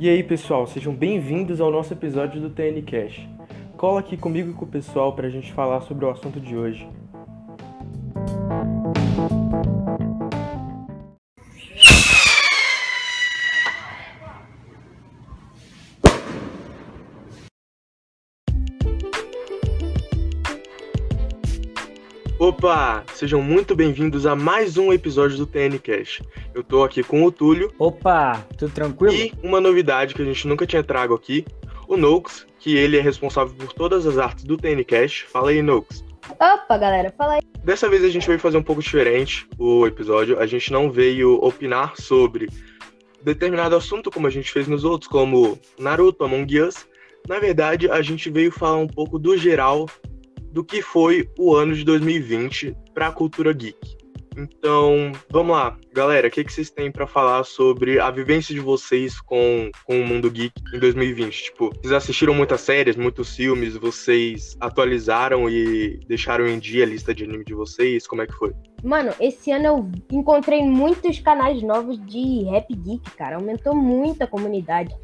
E aí, pessoal, sejam bem-vindos ao nosso episódio do TN Cash. Cola aqui comigo e com o pessoal para a gente falar sobre o assunto de hoje. Opa! Sejam muito bem-vindos a mais um episódio do TN Cash. Eu tô aqui com o Túlio. Opa, tudo tranquilo? E uma novidade que a gente nunca tinha trago aqui, o Nox, que ele é responsável por todas as artes do TN Cash. Fala aí, Nox. Opa, galera, fala aí. Dessa vez a gente veio fazer um pouco diferente o episódio. A gente não veio opinar sobre determinado assunto como a gente fez nos outros, como Naruto, Among Us. Na verdade, a gente veio falar um pouco do geral do que foi o ano de 2020 para a cultura geek. Então, vamos lá, galera, o que, que vocês têm para falar sobre a vivência de vocês com, com o mundo geek em 2020? Tipo, vocês assistiram muitas séries, muitos filmes, vocês atualizaram e deixaram em dia a lista de anime de vocês? Como é que foi? Mano, esse ano eu encontrei muitos canais novos de rap geek, cara. Aumentou muito a comunidade.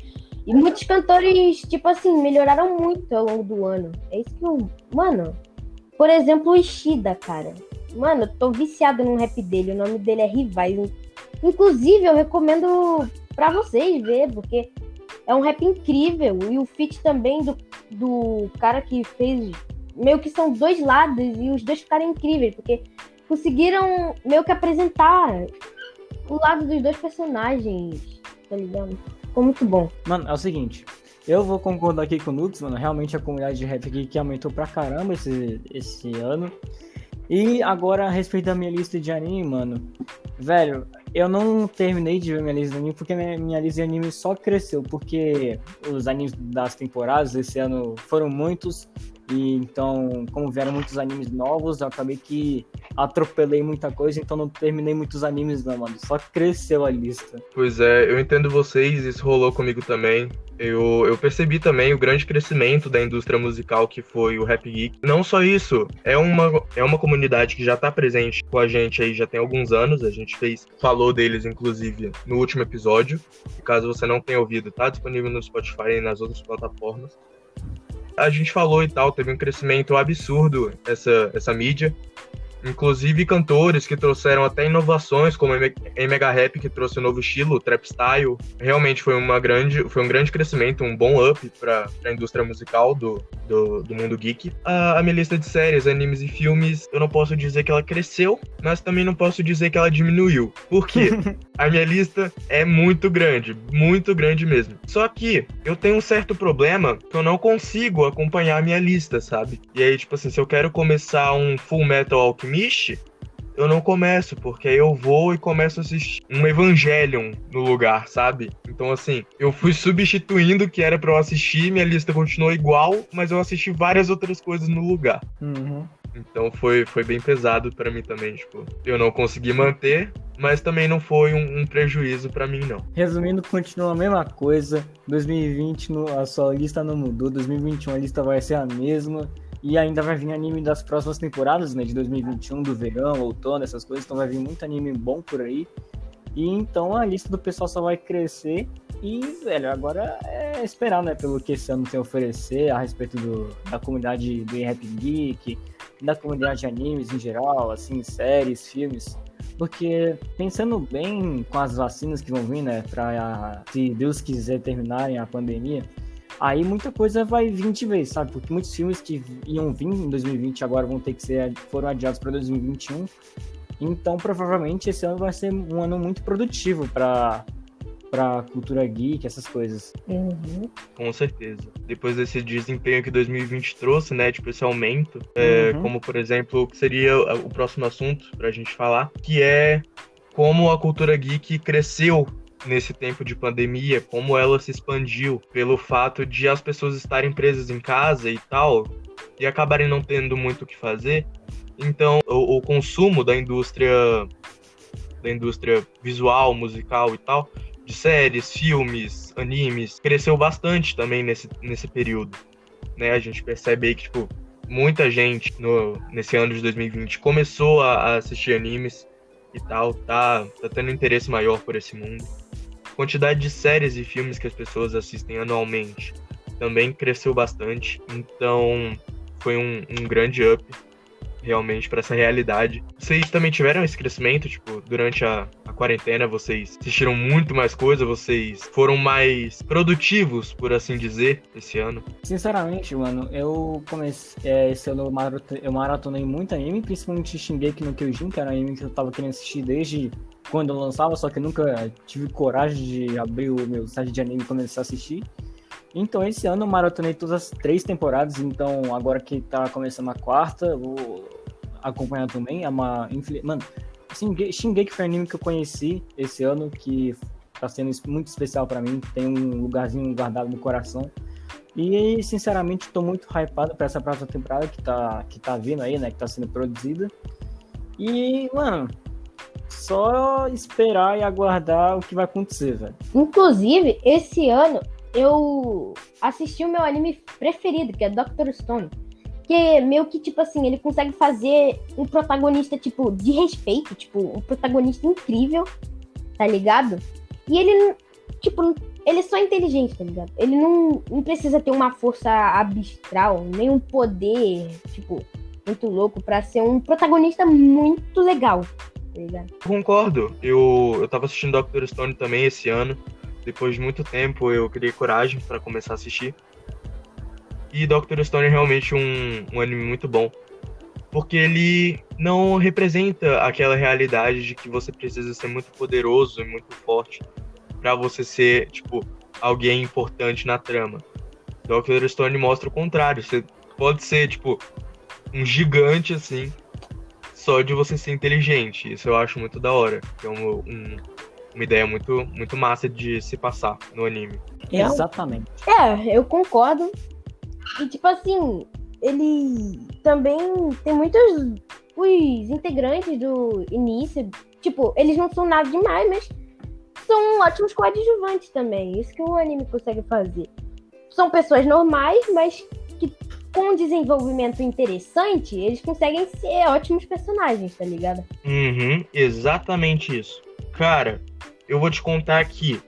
E muitos cantores, tipo assim, melhoraram muito ao longo do ano. É isso que eu. Mano, por exemplo, o Ishida, cara. Mano, eu tô viciado num rap dele. O nome dele é Rivais. Inclusive, eu recomendo pra vocês ver, porque é um rap incrível. E o feat também do, do cara que fez. Meio que são dois lados e os dois ficaram incríveis, porque conseguiram meio que apresentar o lado dos dois personagens, tá ligado? Ficou muito bom. Mano, é o seguinte. Eu vou concordar aqui com o Nux, mano. Realmente a comunidade de rap aqui que aumentou pra caramba esse, esse ano. E agora, a respeito da minha lista de anime, mano. Velho, eu não terminei de ver minha lista de anime porque minha, minha lista de anime só cresceu. Porque os animes das temporadas esse ano foram muitos. E então, como vieram muitos animes novos, eu acabei que atropelei muita coisa, então não terminei muitos animes não, mano. Só cresceu a lista. Pois é, eu entendo vocês, isso rolou comigo também. Eu, eu percebi também o grande crescimento da indústria musical que foi o Rap Geek. Não só isso, é uma, é uma comunidade que já tá presente com a gente aí já tem alguns anos. A gente fez, falou deles, inclusive, no último episódio. Caso você não tenha ouvido, tá disponível no Spotify e nas outras plataformas a gente falou e tal, teve um crescimento absurdo essa, essa mídia. Inclusive cantores que trouxeram até inovações, como a Mega Rap, que trouxe um novo estilo, trap style. Realmente foi, uma grande, foi um grande crescimento, um bom up para a indústria musical do, do, do mundo geek. A, a, minha lista de séries, animes e filmes, eu não posso dizer que ela cresceu, mas também não posso dizer que ela diminuiu. Por quê? a minha lista é muito grande, muito grande mesmo. Só que eu tenho um certo problema que eu não consigo acompanhar a minha lista, sabe? E aí, tipo assim, se eu quero começar um Full Metal Eu não começo, porque aí eu vou e começo a assistir um Evangelion no lugar, sabe? Então, assim, eu fui substituindo o que era para eu assistir, minha lista continuou igual, mas eu assisti várias outras coisas no lugar. Uhum. Então foi, foi bem pesado para mim também, tipo, eu não consegui manter, mas também não foi um, um prejuízo para mim, não. Resumindo, continua a mesma coisa. 2020 no, a sua lista não mudou, 2021 a lista vai ser a mesma. E ainda vai vir anime das próximas temporadas, né? De 2021, do verão, outono, essas coisas. Então vai vir muito anime bom por aí. E então a lista do pessoal só vai crescer. E, velho, agora é esperar, né? Pelo que esse ano tem a oferecer a respeito do, da comunidade do Rap Geek, da comunidade de animes em geral, assim, séries, filmes. Porque pensando bem com as vacinas que vão vir, né? Pra, se Deus quiser terminarem a pandemia, aí muita coisa vai vir de vez, sabe? Porque muitos filmes que iam vir em 2020 agora vão ter que ser foram adiados para 2021. Então, provavelmente esse ano vai ser um ano muito produtivo para para cultura geek, essas coisas. Uhum. Com certeza. Depois desse desempenho que 2020 trouxe, né, tipo esse aumento, é, uhum. como por exemplo, o que seria o próximo assunto para a gente falar, que é como a cultura geek cresceu nesse tempo de pandemia, como ela se expandiu pelo fato de as pessoas estarem presas em casa e tal, e acabarem não tendo muito o que fazer. Então, o, o consumo da indústria da indústria visual, musical e tal, de séries, filmes, animes, cresceu bastante também nesse, nesse período. Né? A gente percebe aí que, tipo, muita gente no, nesse ano de 2020 começou a, a assistir animes e tal, tá, tá tendo interesse maior por esse mundo. Quantidade de séries e filmes que as pessoas assistem anualmente também cresceu bastante. Então, foi um, um grande up realmente para essa realidade. Vocês também tiveram esse crescimento, tipo, durante a, a quarentena, vocês assistiram muito mais coisa, vocês foram mais produtivos, por assim dizer, esse ano? Sinceramente, mano, eu comecei, é, esse ano eu maratonei muito anime, principalmente Shingeki no Kyojin, que era um anime que eu tava querendo assistir desde quando eu lançava, só que nunca tive coragem de abrir o meu site de anime e começar a assistir. Então, esse ano eu maratonei todas as três temporadas, então agora que tá começando a quarta, vou acompanhar também. É uma. Mano, Shingeki foi um anime que eu conheci esse ano, que tá sendo muito especial para mim, tem um lugarzinho guardado no coração. E, sinceramente, tô muito hypado pra essa próxima temporada que tá, que tá vindo aí, né? Que tá sendo produzida. E, mano, só esperar e aguardar o que vai acontecer, velho. Inclusive, esse ano eu assisti o meu anime preferido, que é Doctor Stone. Que meio que, tipo assim, ele consegue fazer um protagonista, tipo, de respeito, tipo, um protagonista incrível, tá ligado? E ele, tipo, ele é só inteligente, tá ligado? Ele não, não precisa ter uma força abstral, nem um poder, tipo, muito louco para ser um protagonista muito legal, ligado? Concordo. Eu, eu tava assistindo Doctor Stone também esse ano. Depois de muito tempo, eu criei coragem para começar a assistir. E Doctor Stone é realmente um, um anime muito bom. Porque ele não representa aquela realidade de que você precisa ser muito poderoso e muito forte para você ser, tipo, alguém importante na trama. Doctor Stone mostra o contrário. Você pode ser, tipo, um gigante, assim, só de você ser inteligente. Isso eu acho muito da hora. É um, um, uma ideia muito, muito massa de se passar no anime. Exatamente. É, eu concordo. E tipo assim, ele também tem muitos os integrantes do início, tipo, eles não são nada demais, mas são ótimos coadjuvantes também. Isso que o anime consegue fazer. São pessoas normais, mas com um desenvolvimento interessante, eles conseguem ser ótimos personagens, tá ligado? Uhum, exatamente isso. Cara, eu vou te contar que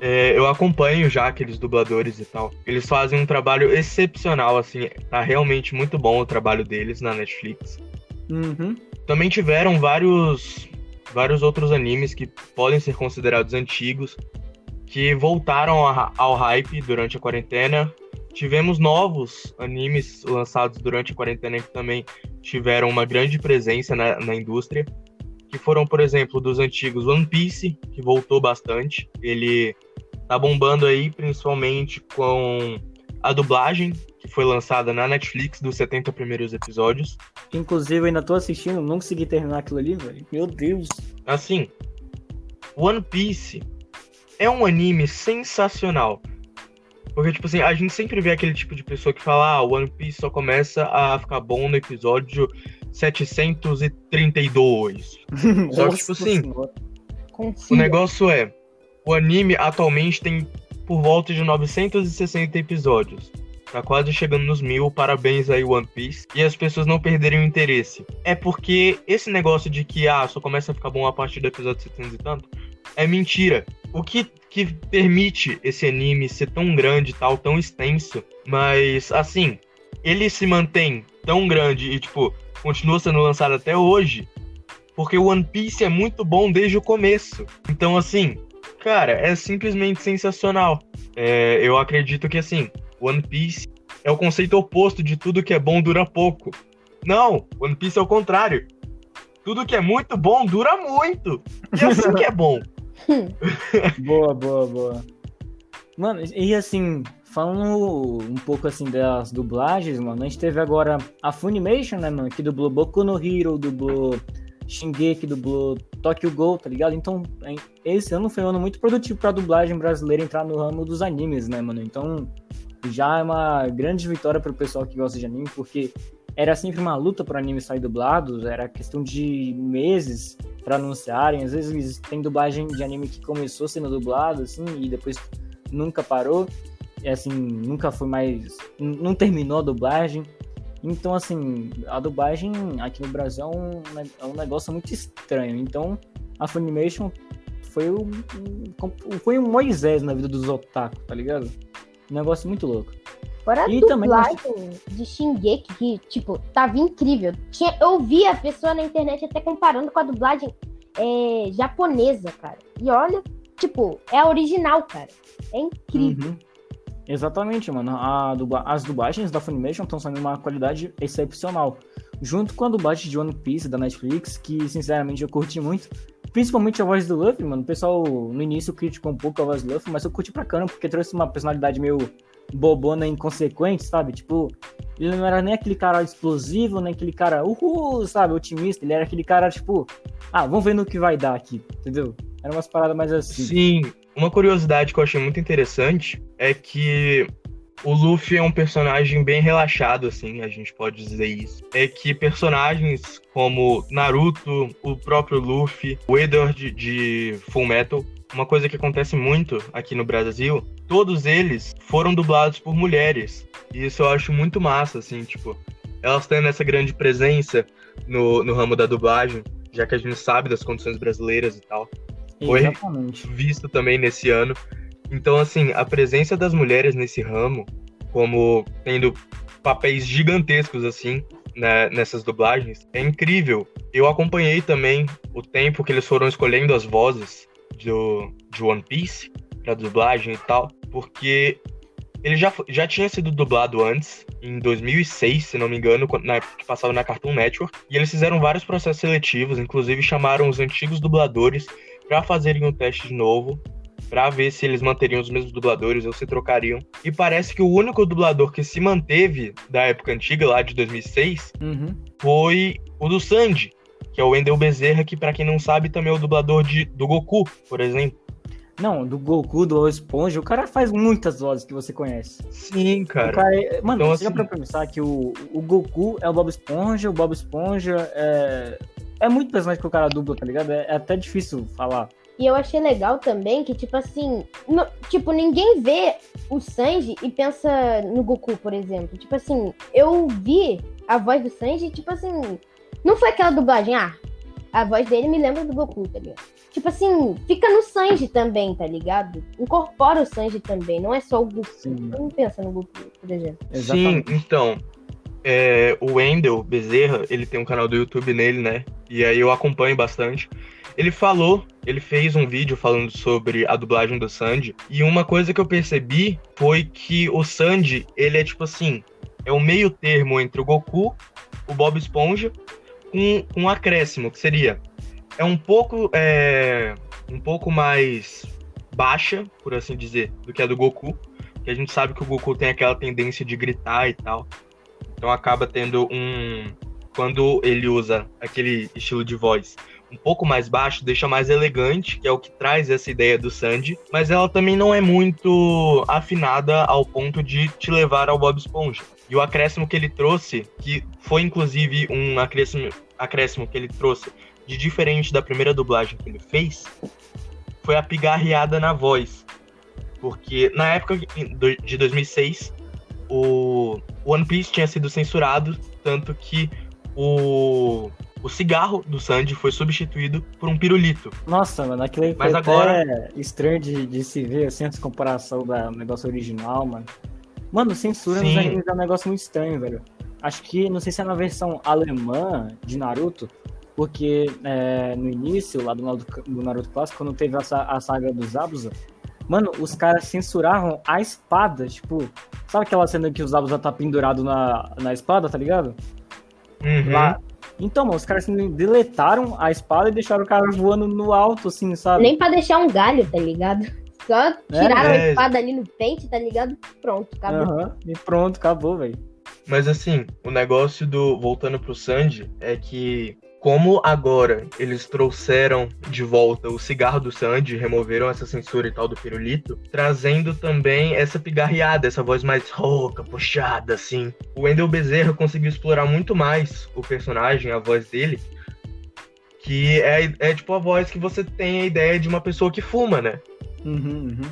é, eu acompanho já aqueles dubladores e tal. Eles fazem um trabalho excepcional, assim. Tá realmente muito bom o trabalho deles na Netflix. Uhum. Também tiveram vários, vários outros animes que podem ser considerados antigos, que voltaram ao hype durante a quarentena. Tivemos novos animes lançados durante a quarentena que também tiveram uma grande presença na, na indústria que foram, por exemplo, dos antigos One Piece, que voltou bastante. Ele tá bombando aí, principalmente com a dublagem, que foi lançada na Netflix dos 70 primeiros episódios. Inclusive, eu ainda tô assistindo, não consegui terminar aquilo ali, velho. Meu Deus. Assim, One Piece é um anime sensacional. Porque, tipo assim, a gente sempre vê aquele tipo de pessoa que fala, ah, One Piece só começa a ficar bom no episódio 732. Só que, tipo assim, Confia. o negócio é, o anime atualmente tem por volta de 960 episódios. Tá quase chegando nos mil, parabéns aí One Piece. E as pessoas não perderem o interesse. É porque esse negócio de que, ah, só começa a ficar bom a partir do episódio 700 e tanto, é mentira. O que, que permite esse anime ser tão grande tal, tão extenso, mas, assim, ele se mantém tão grande e, tipo, continua sendo lançado até hoje, porque o One Piece é muito bom desde o começo. Então, assim, cara, é simplesmente sensacional. É, eu acredito que, assim, One Piece é o conceito oposto de tudo que é bom dura pouco. Não, One Piece é o contrário. Tudo que é muito bom dura muito. E é assim que é bom. boa, boa, boa. Mano, e assim, Falando um pouco assim das dublagens, mano, a gente teve agora a Funimation, né, mano, que dublou Boku no Hero, dublou Shingeki, dublou Tokyo Ghoul, tá ligado? Então, esse ano foi um ano muito produtivo pra dublagem brasileira entrar no ramo dos animes, né, mano? Então, já é uma grande vitória pro pessoal que gosta de anime, porque era sempre uma luta para anime sair dublados, era questão de meses para anunciarem. Às vezes tem dublagem de anime que começou sendo dublado, assim, e depois nunca parou é assim, nunca foi mais. Não terminou a dublagem. Então, assim, a dublagem aqui no Brasil é um, é um negócio muito estranho. Então, a Funimation foi um, foi um Moisés na vida dos otaku, tá ligado? Um negócio muito louco. Fora E a também dublagem de Shingeki, que, tipo, tava incrível. Tinha, eu vi a pessoa na internet até comparando com a dublagem é, japonesa, cara. E olha, tipo, é a original, cara. É incrível. Uhum. Exatamente, mano. Dubla- As dublagens da Funimation estão sendo uma qualidade excepcional. Junto com a dublagem de One Piece da Netflix, que sinceramente eu curti muito. Principalmente a voz do Luffy, mano. O pessoal no início criticou um pouco a voz do Luffy, mas eu curti pra caramba, porque trouxe uma personalidade meio bobona inconsequente, sabe? Tipo, ele não era nem aquele cara explosivo, nem aquele cara, uhul, sabe? Otimista. Ele era aquele cara, tipo, ah, vamos ver no que vai dar aqui, entendeu? Era umas paradas mais assim. Sim, uma curiosidade que eu achei muito interessante é que o Luffy é um personagem bem relaxado, assim, a gente pode dizer isso. É que personagens como Naruto, o próprio Luffy, o Edward de Full Metal, uma coisa que acontece muito aqui no Brasil, todos eles foram dublados por mulheres. E isso eu acho muito massa, assim, tipo, elas tendo essa grande presença no, no ramo da dublagem, já que a gente sabe das condições brasileiras e tal Foi? Exatamente. visto também nesse ano. Então, assim, a presença das mulheres nesse ramo, como tendo papéis gigantescos, assim, né, nessas dublagens, é incrível. Eu acompanhei também o tempo que eles foram escolhendo as vozes do, de One Piece pra dublagem e tal, porque ele já, já tinha sido dublado antes, em 2006, se não me engano, na época que passava na Cartoon Network, e eles fizeram vários processos seletivos, inclusive chamaram os antigos dubladores para fazerem um teste de novo, para ver se eles manteriam os mesmos dubladores ou se trocariam. E parece que o único dublador que se manteve da época antiga, lá de 2006, Uhum. foi o do Sanji, que é o Wendel Bezerra, que para quem não sabe também é o dublador de, do Goku, por exemplo. Não, do Goku, do Esponja, o cara faz muitas vozes que você conhece. Sim, cara. cara é- Mano, Então, você já assim- pra pensar que o, o Goku é o Bob Esponja, o Bob Esponja é. É muito personagem que o cara dubla, tá ligado? É, é até difícil falar. E eu achei legal também que, tipo assim, no- tipo, ninguém vê o Sanji e pensa no Goku, por exemplo. Tipo assim, eu vi a voz do Sanji, tipo assim, não foi aquela dublagem, ah, a voz dele me lembra do Goku, tá ligado? Tipo assim, fica no Sanji também, tá ligado? Incorpora o Sanji também, não é só o Goku. Sim. Não pensa no Goku, por exemplo. Sim, então. É, o Wendel Bezerra, ele tem um canal do YouTube nele, né? E aí eu acompanho bastante. Ele falou, ele fez um vídeo falando sobre a dublagem do Sandy. E uma coisa que eu percebi foi que o Sandy, ele é tipo assim, é o meio termo entre o Goku, o Bob Esponja, com com um acréscimo, que seria. É um pouco. É, um pouco mais baixa, por assim dizer, do que a do Goku. Que a gente sabe que o Goku tem aquela tendência de gritar e tal. Então acaba tendo um. Quando ele usa aquele estilo de voz um pouco mais baixo, deixa mais elegante, que é o que traz essa ideia do Sandy, mas ela também não é muito afinada ao ponto de te levar ao Bob Esponja. E o acréscimo que ele trouxe, que foi inclusive um acréscimo, acréscimo que ele trouxe de diferente da primeira dublagem que ele fez, foi a pigarreada na voz. Porque na época de 2006, o One Piece tinha sido censurado, tanto que o, o cigarro do Sandy foi substituído por um pirulito. Nossa, mano, aquilo aí foi agora- até estranho de, de se ver, assim, essa comparação do negócio original, mano. Mano, censura nos animes é um negócio muito estranho, velho. Acho que, não sei se é na versão alemã de Naruto, porque é, no início, lá do do Naruto Clássico, quando teve a, a saga dos Zabuza, mano, os caras censuravam a espada, tipo... Sabe aquela cena que o Zabuza tá pendurado na, na espada, tá ligado? Uhum. Lá. Então, mano, os caras assim, deletaram a espada e deixaram o cara voando no alto, assim, sabe? Nem pra deixar um galho, tá ligado? Só tiraram É. a espada ali no pente, tá ligado? Pronto, acabou. Aham, e pronto, acabou, velho. Mas assim, o negócio do. Voltando pro Sandy, é que. Como agora eles trouxeram de volta o cigarro do Sandy, removeram essa censura e tal do pirulito, trazendo também essa pigarreada, essa voz mais rouca, puxada, assim. O Wendel Bezerra conseguiu explorar muito mais o personagem, a voz dele, que é, é tipo a voz que você tem a ideia de uma pessoa que fuma, né? Uhum, uhum.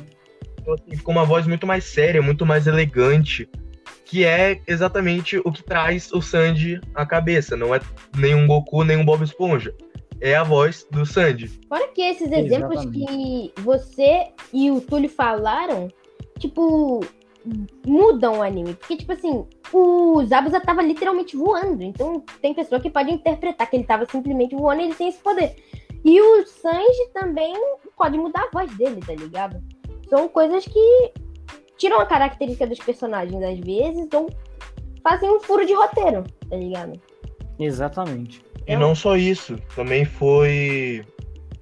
Então, assim, ficou uma voz muito mais séria, muito mais elegante, que é exatamente o que traz o Sandy à cabeça. Não é nem um Goku, nem um Bob Esponja. é a voz do Sandy. Fora que esses exemplos Exatamente. que você e o Túlio falaram, tipo, mudam o anime. Porque, tipo assim, o Zabuza tava literalmente voando. Então, tem pessoa que pode interpretar que ele tava simplesmente voando e ele tem esse poder. E o Sanji também pode mudar a voz dele, tá ligado? São coisas que tiram a característica dos personagens às vezes ou fazem um furo de roteiro, tá ligado? Exatamente. E não só isso, também foi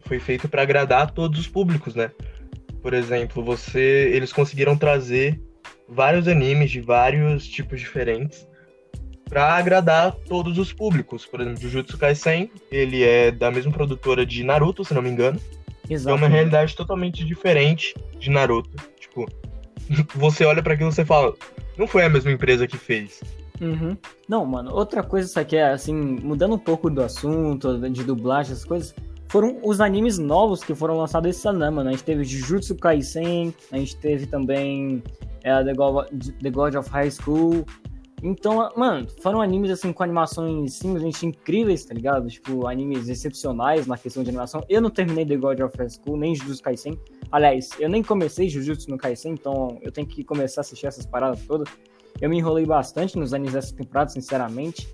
foi feito para agradar a todos os públicos, né? Por exemplo, você eles conseguiram trazer vários animes de vários tipos diferentes para agradar todos os públicos. Por exemplo, Jujutsu Kaisen, ele é da mesma produtora de Naruto, se não me engano. É uma realidade totalmente diferente de Naruto. Tipo, você olha para aquilo e você fala, não foi a mesma empresa que fez. Uhum. Não, mano, outra coisa só que é, assim, mudando um pouco do assunto, de dublagem, essas coisas, foram os animes novos que foram lançados esse ano, né, mano? A gente teve Jujutsu Kaisen, a gente teve também é, The, God, The God of High School. Então, mano, foram animes, assim, com animações simplesmente incríveis, tá ligado? Tipo, animes excepcionais na questão de animação. Eu não terminei The God of High School, nem Jujutsu Kaisen. Aliás, eu nem comecei Jujutsu no Kaisen, então eu tenho que começar a assistir essas paradas todas. Eu me enrolei bastante nos animes dessa temporada, sinceramente.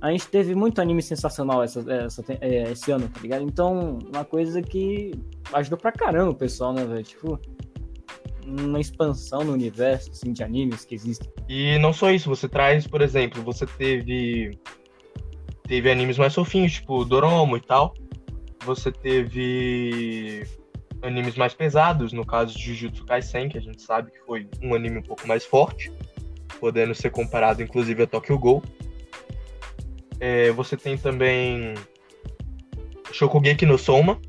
A gente teve muito anime sensacional essa, essa, é, esse ano, tá ligado? Então, uma coisa que ajudou pra caramba o pessoal, né, velho? Tipo, uma expansão no universo, assim, de animes que existem. E não só isso, você traz, por exemplo, você teve teve animes mais fofinhos, tipo Doromo e tal. Você teve animes mais pesados, no caso de Jujutsu Kaisen, que a gente sabe que foi um anime um pouco mais forte, podendo ser comparado inclusive a Tokyo Ghoul. É, você tem também Shokugeki no Soma,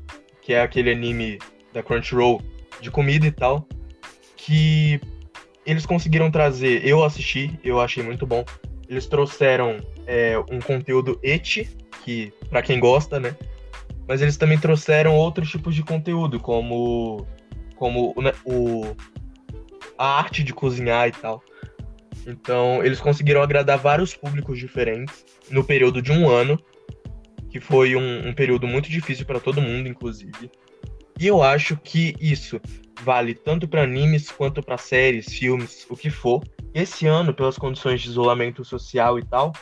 que é aquele anime da Crunchyroll de comida e tal, que eles conseguiram trazer. Eu assisti, eu achei muito bom. Eles trouxeram é, um conteúdo eti, que para quem gosta, né? Mas eles também trouxeram outros tipos de conteúdo, como como né, o a arte de cozinhar e tal. Então, eles conseguiram agradar vários públicos diferentes no período de um ano, que foi um, um período muito difícil para todo mundo, inclusive. E eu acho que isso vale tanto para animes quanto para séries, filmes, o que for. Esse ano, pelas condições de isolamento social e tal,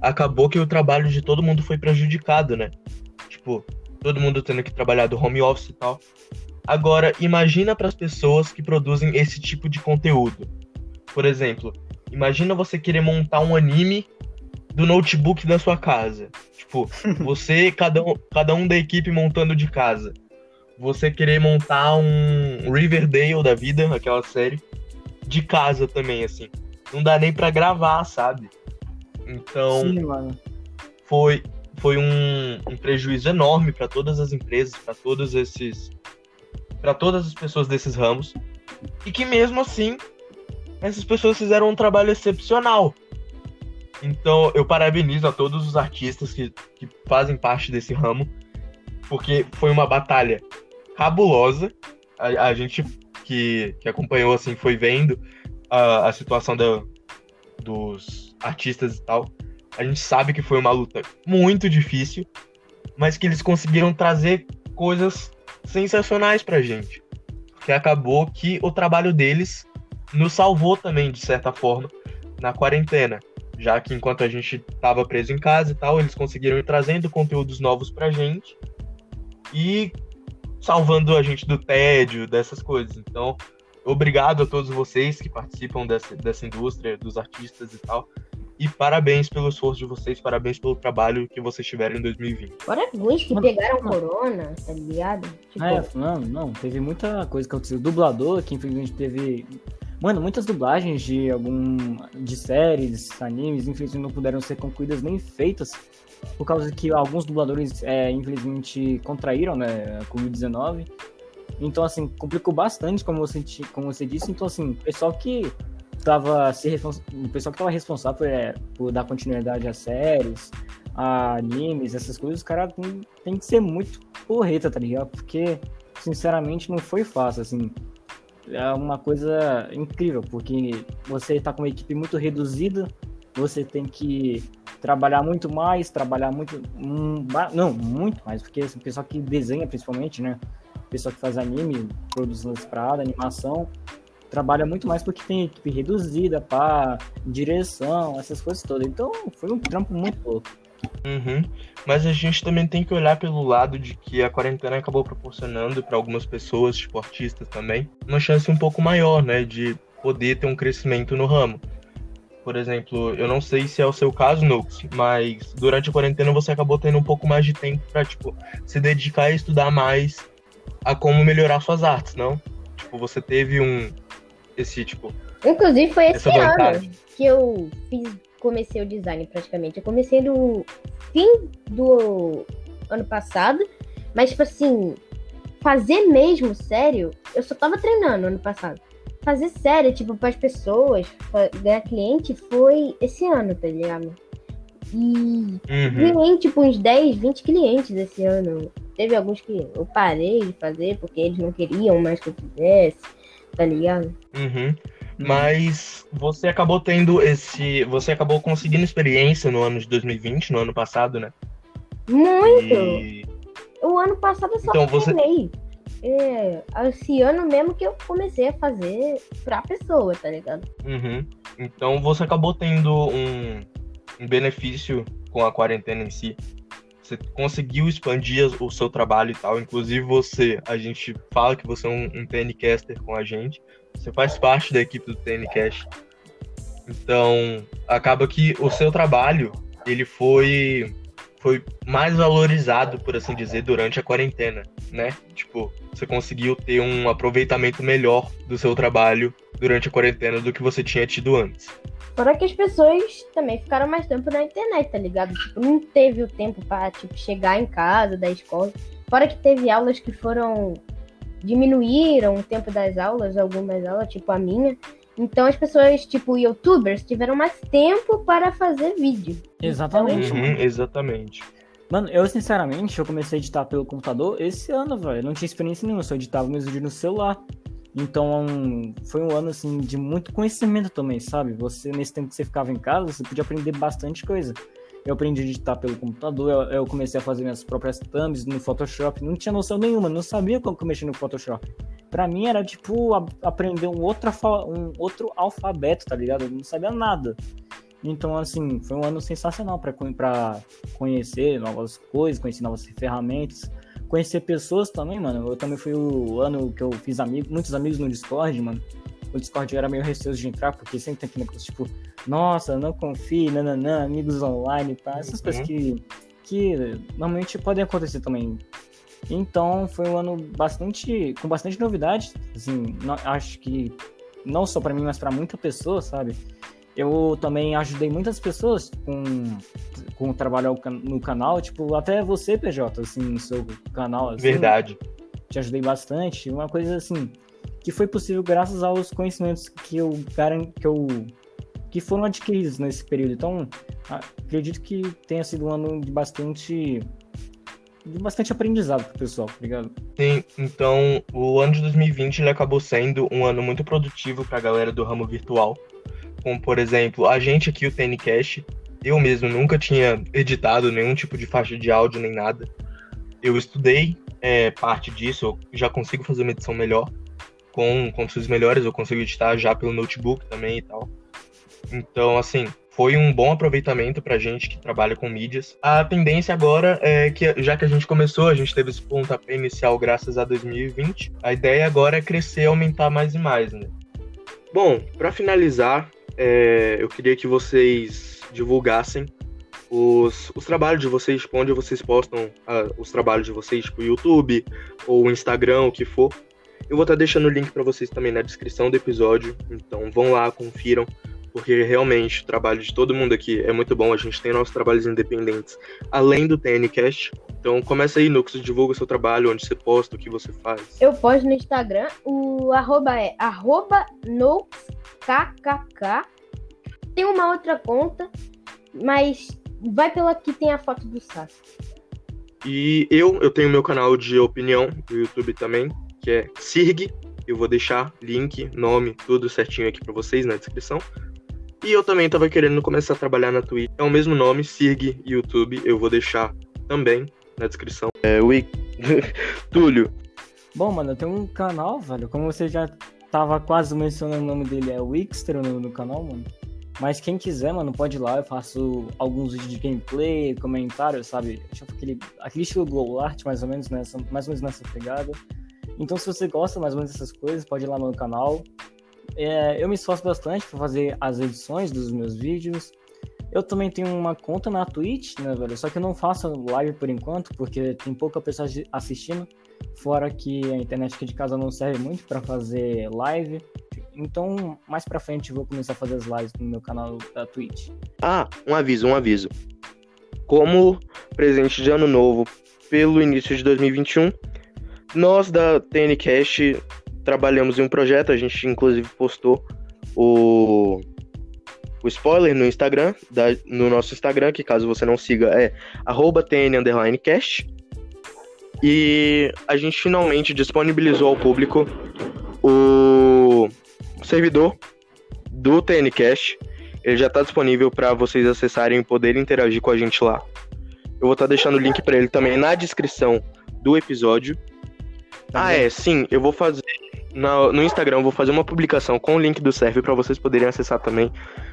acabou que o trabalho de todo mundo foi prejudicado, né? Tipo, todo mundo tendo que trabalhar do home office e tal. Agora, imagina para as pessoas que produzem esse tipo de conteúdo. Por exemplo, imagina você querer montar um anime do notebook da sua casa. Tipo, você, cada um, cada um da equipe montando de casa. Você querer montar um Riverdale da vida, aquela série, de casa também, assim. Não dá nem para gravar, sabe? Então, Sim, foi, foi um, um prejuízo enorme para todas as empresas, para todos esses. para todas as pessoas desses ramos. E que mesmo assim, essas pessoas fizeram um trabalho excepcional. Então, eu parabenizo a todos os artistas que, que fazem parte desse ramo, porque foi uma batalha cabulosa. A, a gente que, que acompanhou, assim, foi vendo a, a situação da, dos artistas e tal. A gente sabe que foi uma luta muito difícil, mas que eles conseguiram trazer coisas sensacionais pra gente. Que acabou que o trabalho deles nos salvou também, de certa forma, na quarentena. Já que enquanto a gente estava preso em casa e tal, eles conseguiram ir trazendo conteúdos novos pra gente e salvando a gente do tédio, dessas coisas. Então, obrigado a todos vocês que participam dessa, dessa indústria, dos artistas e tal. E parabéns pelo esforço de vocês, parabéns pelo trabalho que vocês tiveram em 2020. Fora alguns que pegaram mano. corona, tá ligado? Tipo, É, não, não, teve muita coisa que aconteceu. Dublador, que infelizmente teve. Mano, muitas dublagens de algum. de séries, animes, infelizmente não puderam ser concluídas nem feitas. Por causa que alguns dubladores, é, infelizmente, contraíram, né, a Covid-19. Então, assim, complicou bastante, como você, como você disse. Então, assim, o pessoal que tava se o pessoal que tava responsável por, é, por dar continuidade a séries, a animes, essas coisas, os caras tem, tem que ser muito porreta, tá ligado? Porque, sinceramente, não foi fácil, assim. É uma coisa incrível, porque você tá com uma equipe muito reduzida, você tem que trabalhar muito mais, trabalhar muito. Um, não, muito mais, porque o pessoal que desenha, principalmente, né? Pessoal que faz anime, produz parada, animação, trabalha muito mais porque tem equipe reduzida, pá, direção, essas coisas todas. Então, foi um trampo muito louco. Uhum. Mas a gente também tem que olhar pelo lado de que a quarentena acabou proporcionando para algumas pessoas, tipo artistas também, uma chance um pouco maior, né, de poder ter um crescimento no ramo. Por exemplo, eu não sei se é o seu caso, Nux, mas durante a quarentena você acabou tendo um pouco mais de tempo para tipo se dedicar e estudar mais a como melhorar suas artes, não? Tipo, você teve um esse tipo Inclusive foi esse ano que eu fiz comecei o design praticamente. Eu comecei no fim do ano passado, mas tipo assim, fazer mesmo sério, eu só tava treinando ano passado. Fazer sério, tipo, para as pessoas, ganhar cliente, foi esse ano, tá ligado? E uhum. ganhei, tipo, uns 10, 20 clientes esse ano. Teve alguns que eu parei de fazer porque eles não queriam mais que eu fizesse, tá ligado? Uhum. Uhum. Mas você acabou tendo esse. Você acabou conseguindo experiência no ano de 2020, no ano passado, né? Muito! E... O ano passado eu só então, você... É, esse ano mesmo que eu comecei a fazer pra pessoa, tá ligado? Uhum. Então você acabou tendo um, um benefício com a quarentena em si. Você conseguiu expandir o seu trabalho e tal. Inclusive você, a gente fala que você é um, um TNcaster com a gente. Você faz parte da equipe do TNCast. Então, acaba que o seu trabalho, ele foi foi mais valorizado, por assim dizer, durante a quarentena, né? Tipo, você conseguiu ter um aproveitamento melhor do seu trabalho durante a quarentena do que você tinha tido antes. Fora que as pessoas também ficaram mais tempo na internet, tá ligado? Tipo, não teve o tempo para tipo, chegar em casa da escola. Fora que teve aulas que foram diminuíram o tempo das aulas, algumas aulas, tipo a minha. Então as pessoas, tipo youtubers, tiveram mais tempo para fazer vídeo. Exatamente. Então, uhum, exatamente. Mano, eu sinceramente, eu comecei a editar pelo computador esse ano, velho. Não tinha experiência nenhuma, só editava meus vídeos no celular. Então, foi um ano, assim, de muito conhecimento também, sabe? Você, nesse tempo que você ficava em casa, você podia aprender bastante coisa eu aprendi a editar pelo computador, eu, eu, comecei a fazer minhas próprias thumbs no Photoshop, não tinha noção nenhuma, não sabia como que mexer no Photoshop. Pra mim era tipo a, aprender um outro, um outro alfabeto, tá ligado? Eu não sabia nada. Então, assim, foi um ano sensacional para conhecer novas coisas, conhecer novas ferramentas, conhecer pessoas também, mano. Eu também fui o ano que eu fiz amigos, muitos amigos no Discord, mano o Discord era meio receoso de entrar, porque sempre tem aquele negócio tipo, nossa, não confie, nananã, amigos online, tá? Essas uhum. coisas que, que normalmente podem acontecer também. Então foi um ano bastante. com bastante novidade. Assim, não, acho que não só para mim, mas para muita pessoa, sabe? Eu também ajudei muitas pessoas com, com o trabalho no canal, tipo, até você, PJ, assim, no seu canal. Assim, Verdade. Te ajudei bastante. Uma coisa assim, que foi possível graças aos conhecimentos que eu que eu que foram adquiridos nesse período. Então, acredito que tenha sido um ano de bastante de bastante aprendizado pro pessoal. Tá Sim, então o ano de 2020 ele acabou sendo um ano muito produtivo para a galera do ramo virtual. Como, por exemplo, a gente aqui, o TNCast, eu mesmo nunca tinha editado nenhum tipo de faixa de áudio nem nada. Eu estudei é, parte disso, eu já consigo fazer uma edição melhor com condições melhores, eu consigo editar já pelo notebook também e tal. Então, assim, foi um bom aproveitamento pra gente que trabalha com mídias. A tendência agora é que, já que a gente começou, a gente teve esse pontapé inicial graças a 2020, a ideia agora é crescer, aumentar mais e mais, né? Bom, para finalizar, é, eu queria que vocês divulgassem os, os trabalhos de vocês, onde vocês postam uh, os trabalhos de vocês, tipo YouTube ou Instagram, o que for. Eu vou estar deixando o link para vocês também na descrição do episódio, então vão lá, confiram, porque realmente o trabalho de todo mundo aqui é muito bom. A gente tem nossos trabalhos independentes além do TNCast. Então começa aí, Nux, divulga o seu trabalho, onde você posta, o que você faz. Eu posto no Instagram, o arroba é arroba NuxKKK. Tem uma outra conta, mas vai pela que tem a foto do Sasuke. E eu, eu tenho meu canal de opinião do YouTube também, que é SIRG. Eu vou deixar link, nome, tudo certinho aqui para vocês na descrição. E eu também tava querendo começar a trabalhar na Twitch. É o mesmo nome, Sirg YouTube. Eu vou deixar também na descrição. É, o Túlio. Bom, mano, eu tenho um canal, velho. Como você já tava quase mencionando o nome dele, é o Wixter no, no canal, mano. Mas quem quiser, mano, pode ir lá. Eu faço alguns vídeos de gameplay, comentários, sabe? Tipo aquele, aquele estilo Glow Art, mais ou menos nessa, mais ou menos nessa pegada. Então, se você gosta mais ou menos dessas coisas, pode ir lá no meu canal. É, eu me esforço bastante para fazer as edições dos meus vídeos. Eu também tenho uma conta na Twitch, né, velho? Só que eu não faço live por enquanto, porque tem pouca pessoa assistindo. Fora que a internet aqui de casa não serve muito para fazer live. Então, mais pra frente eu vou começar a fazer as lives no meu canal da Twitch. Ah, um aviso, um aviso. Como presente de ano novo pelo início de 2021, nós da TNCast trabalhamos em um projeto, a gente inclusive postou o, o spoiler no Instagram, da, no nosso Instagram, que caso você não siga é tn_cast. E a gente finalmente disponibilizou ao público o servidor do TNCast. Ele já está disponível para vocês acessarem e poderem interagir com a gente lá. Eu vou estar tá deixando o link para ele também na descrição do episódio. Tá ah, é, sim, eu vou fazer no, no Instagram, eu vou fazer uma publicação com o link do server para vocês poderem acessar também.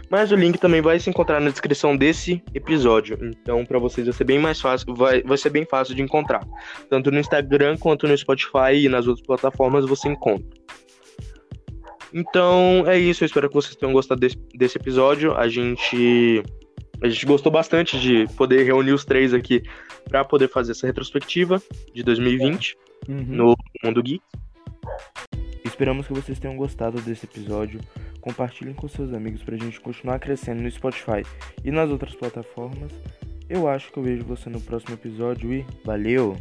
Mas o link também vai se encontrar na descrição desse episódio. Então, para vocês vai ser bem mais fácil, vai, vai ser bem fácil de encontrar. Tanto no Instagram quanto no Spotify e nas outras plataformas você encontra. Então é isso, eu espero que vocês tenham gostado desse, desse episódio. A gente a gente gostou bastante de poder reunir os três aqui para poder fazer essa retrospectiva de 2020 uhum. no Mundo Geek. Esperamos que vocês tenham gostado desse episódio. Compartilhem com seus amigos para a gente continuar crescendo no Spotify e nas outras plataformas. Eu acho que eu vejo você no próximo episódio e valeu!